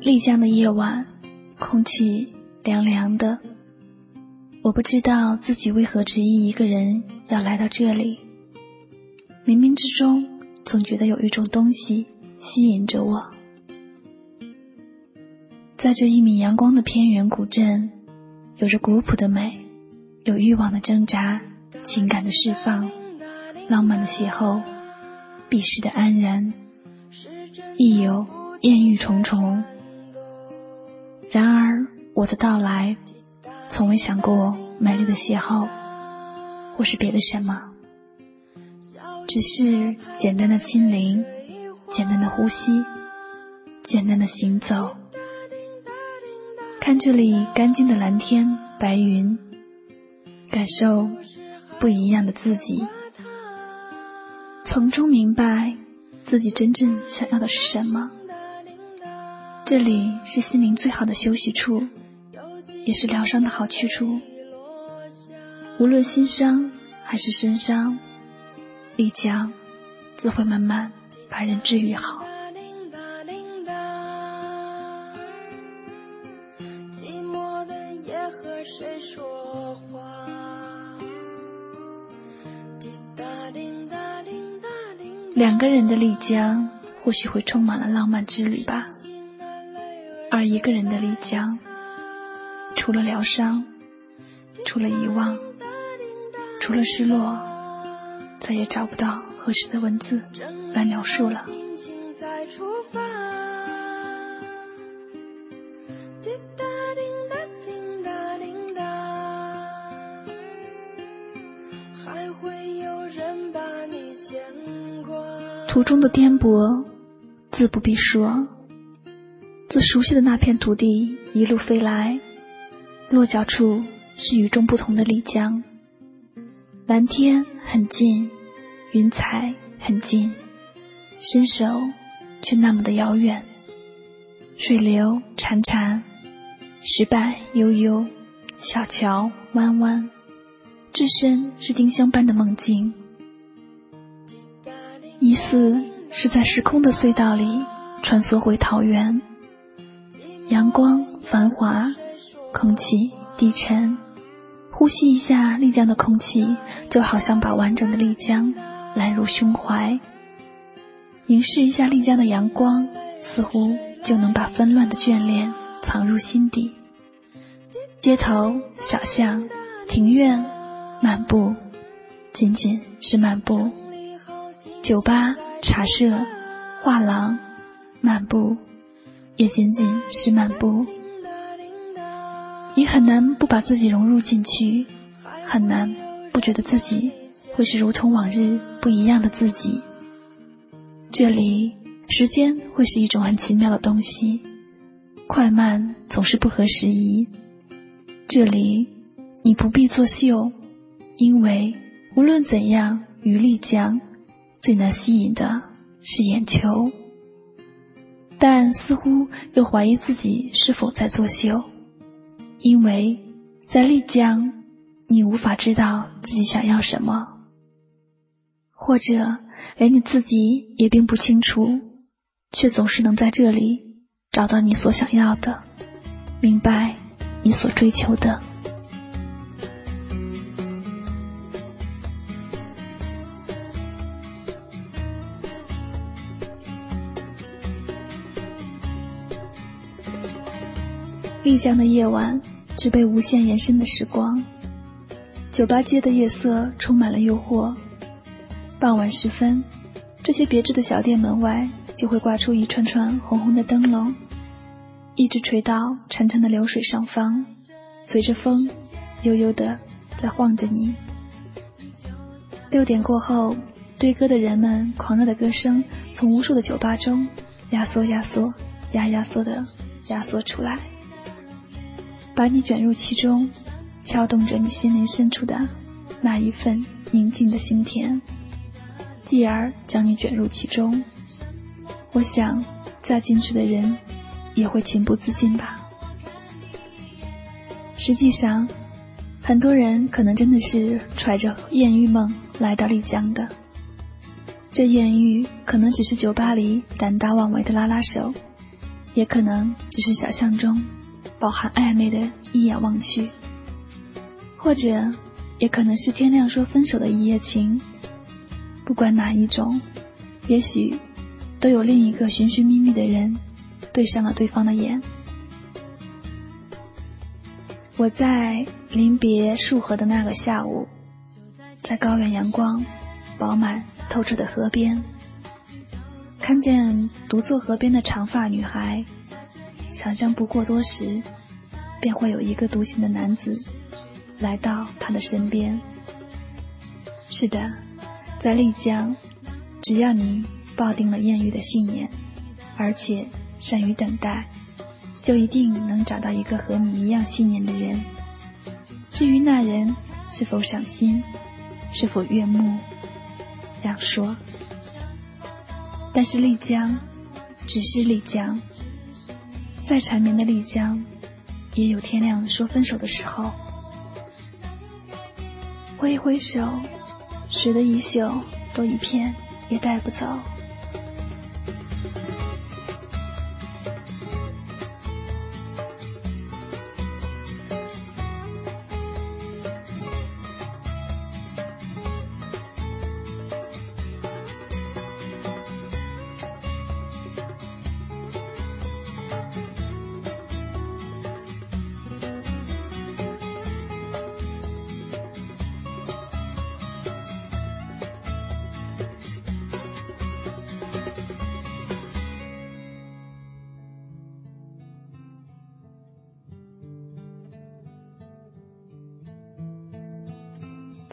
丽江的夜晚，空气凉凉的。我不知道自己为何执意一个人要来到这里。冥冥之中，总觉得有一种东西吸引着我。在这一米阳光的偏远古镇，有着古朴的美，有欲望的挣扎，情感的释放，浪漫的邂逅，避世的安然，亦有艳遇重重。然而，我的到来，从未想过美丽的邂逅，或是别的什么，只是简单的亲临，简单的呼吸，简单的行走，看这里干净的蓝天白云，感受不一样的自己，从中明白自己真正想要的是什么。这里是心灵最好的休息处，也是疗伤的好去处。无论心伤还是身伤，丽江自会慢慢把人治愈好。两个人的丽江，或许会充满了浪漫之旅吧。而一个人的丽江，除了疗伤，除了遗忘，除了失落，再也找不到合适的文字来描述了。途中的颠簸，自不必说。自熟悉的那片土地一路飞来，落脚处是与众不同的丽江。蓝天很近，云彩很近，伸手却那么的遥远。水流潺潺，石板悠悠，小桥弯弯，置身是丁香般的梦境，疑似是在时空的隧道里穿梭回桃源。阳光繁华，空气低沉，呼吸一下丽江的空气，就好像把完整的丽江揽入胸怀；凝视一下丽江的阳光，似乎就能把纷乱的眷恋藏入心底。街头小巷、庭院，漫步，仅仅是漫步；酒吧、茶社、画廊，漫步。也仅仅是漫步，你很难不把自己融入进去，很难不觉得自己会是如同往日不一样的自己。这里，时间会是一种很奇妙的东西，快慢总是不合时宜。这里，你不必作秀，因为无论怎样，余力将最难吸引的是眼球。但似乎又怀疑自己是否在作秀，因为在丽江，你无法知道自己想要什么，或者连你自己也并不清楚，却总是能在这里找到你所想要的，明白你所追求的。丽江的夜晚，只被无限延伸的时光。酒吧街的夜色充满了诱惑。傍晚时分，这些别致的小店门外就会挂出一串串红红的灯笼，一直垂到潺潺的流水上方，随着风悠悠的在晃着你。六点过后，对歌的人们狂热的歌声从无数的酒吧中压缩、压缩、压压缩的压缩出来，把你卷入其中，撬动着你心灵深处的那一份宁静的心田，继而将你卷入其中。我想，再矜持的人也会情不自禁吧。实际上，很多人可能真的是揣着艳遇梦来到丽江的。这艳遇可能只是酒吧里胆大妄为的拉拉手，也可能只是小巷中饱含暧昧的一眼望去，或者也可能是天亮说分手的一夜情。不管哪一种，也许都有另一个寻寻觅觅的人对上了对方的眼。我在临别束河的那个下午，在高原阳光饱满。透彻的河边，看见独坐河边的长发女孩，想象不过多时，便会有一个独行的男子来到他的身边。是的，在丽江，只要你抱定了艳遇的信念，而且善于等待，就一定能找到一个和你一样信念的人。至于那人是否赏心，是否悦目，两说，但是丽江只是丽江，再缠绵的丽江，也有天亮说分手的时候。挥一挥手，谁的衣袖都一片也带不走。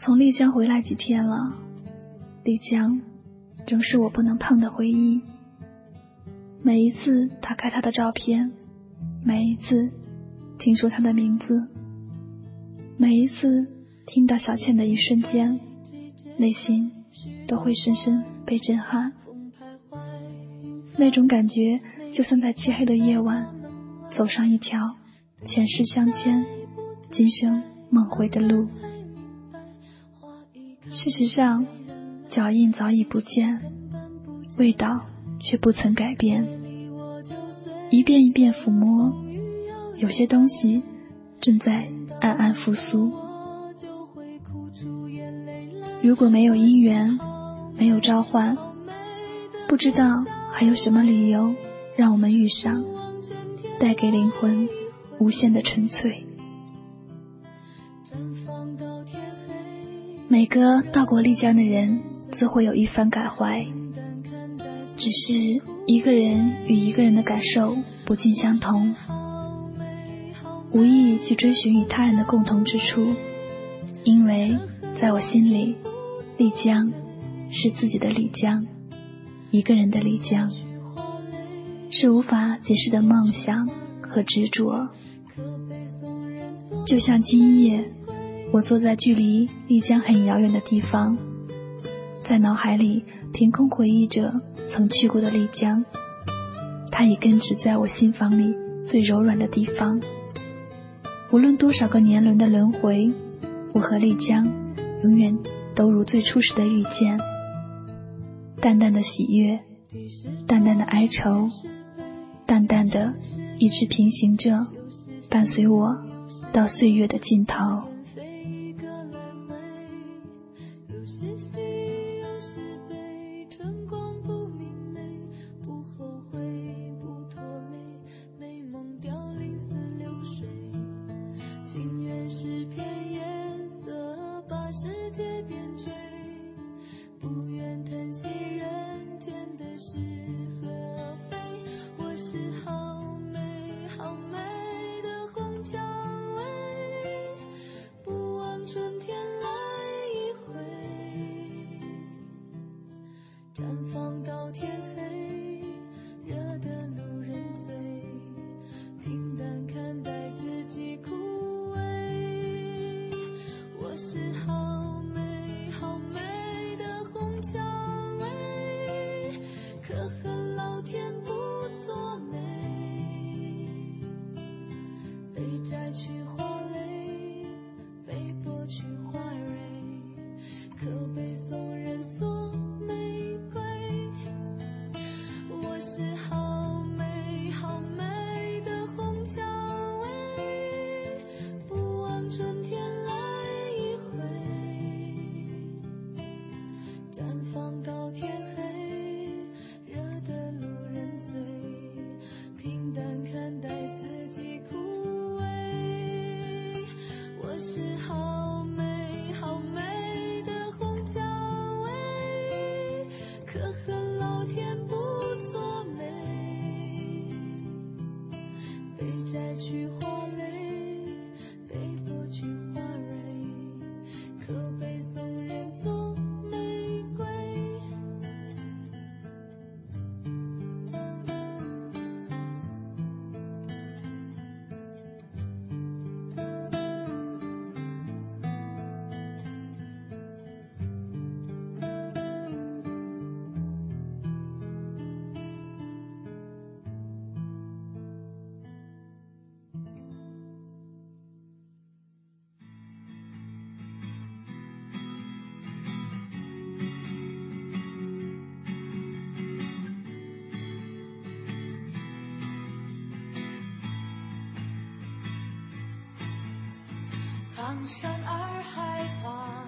从丽江回来几天了，丽江仍是我不能碰的回忆。每一次打开他的照片，每一次听说他的名字，每一次听到小倩的一瞬间，内心都会深深被震撼。那种感觉，就像在漆黑的夜晚，走上一条前世相牵、今生梦回的路。事实上，脚印早已不见，味道却不曾改变。一遍一遍抚摸，有些东西正在暗暗复苏。如果没有姻缘，没有召唤，不知道还有什么理由让我们遇上，带给灵魂无限的纯粹。每个到过丽江的人，自会有一番感怀。只是一个人与一个人的感受不尽相同，无意去追寻与他人的共同之处，因为在我心里，丽江是自己的丽江，一个人的丽江，是无法解释的梦想和执着，就像今夜。我坐在距离丽江很遥远的地方，在脑海里凭空回忆着曾去过的丽江，它已根植在我心房里最柔软的地方。无论多少个年轮的轮回，我和丽江永远都如最初时的遇见。淡淡的喜悦，淡淡的哀愁，淡淡的一直平行着，伴随我到岁月的尽头。江山洱海旁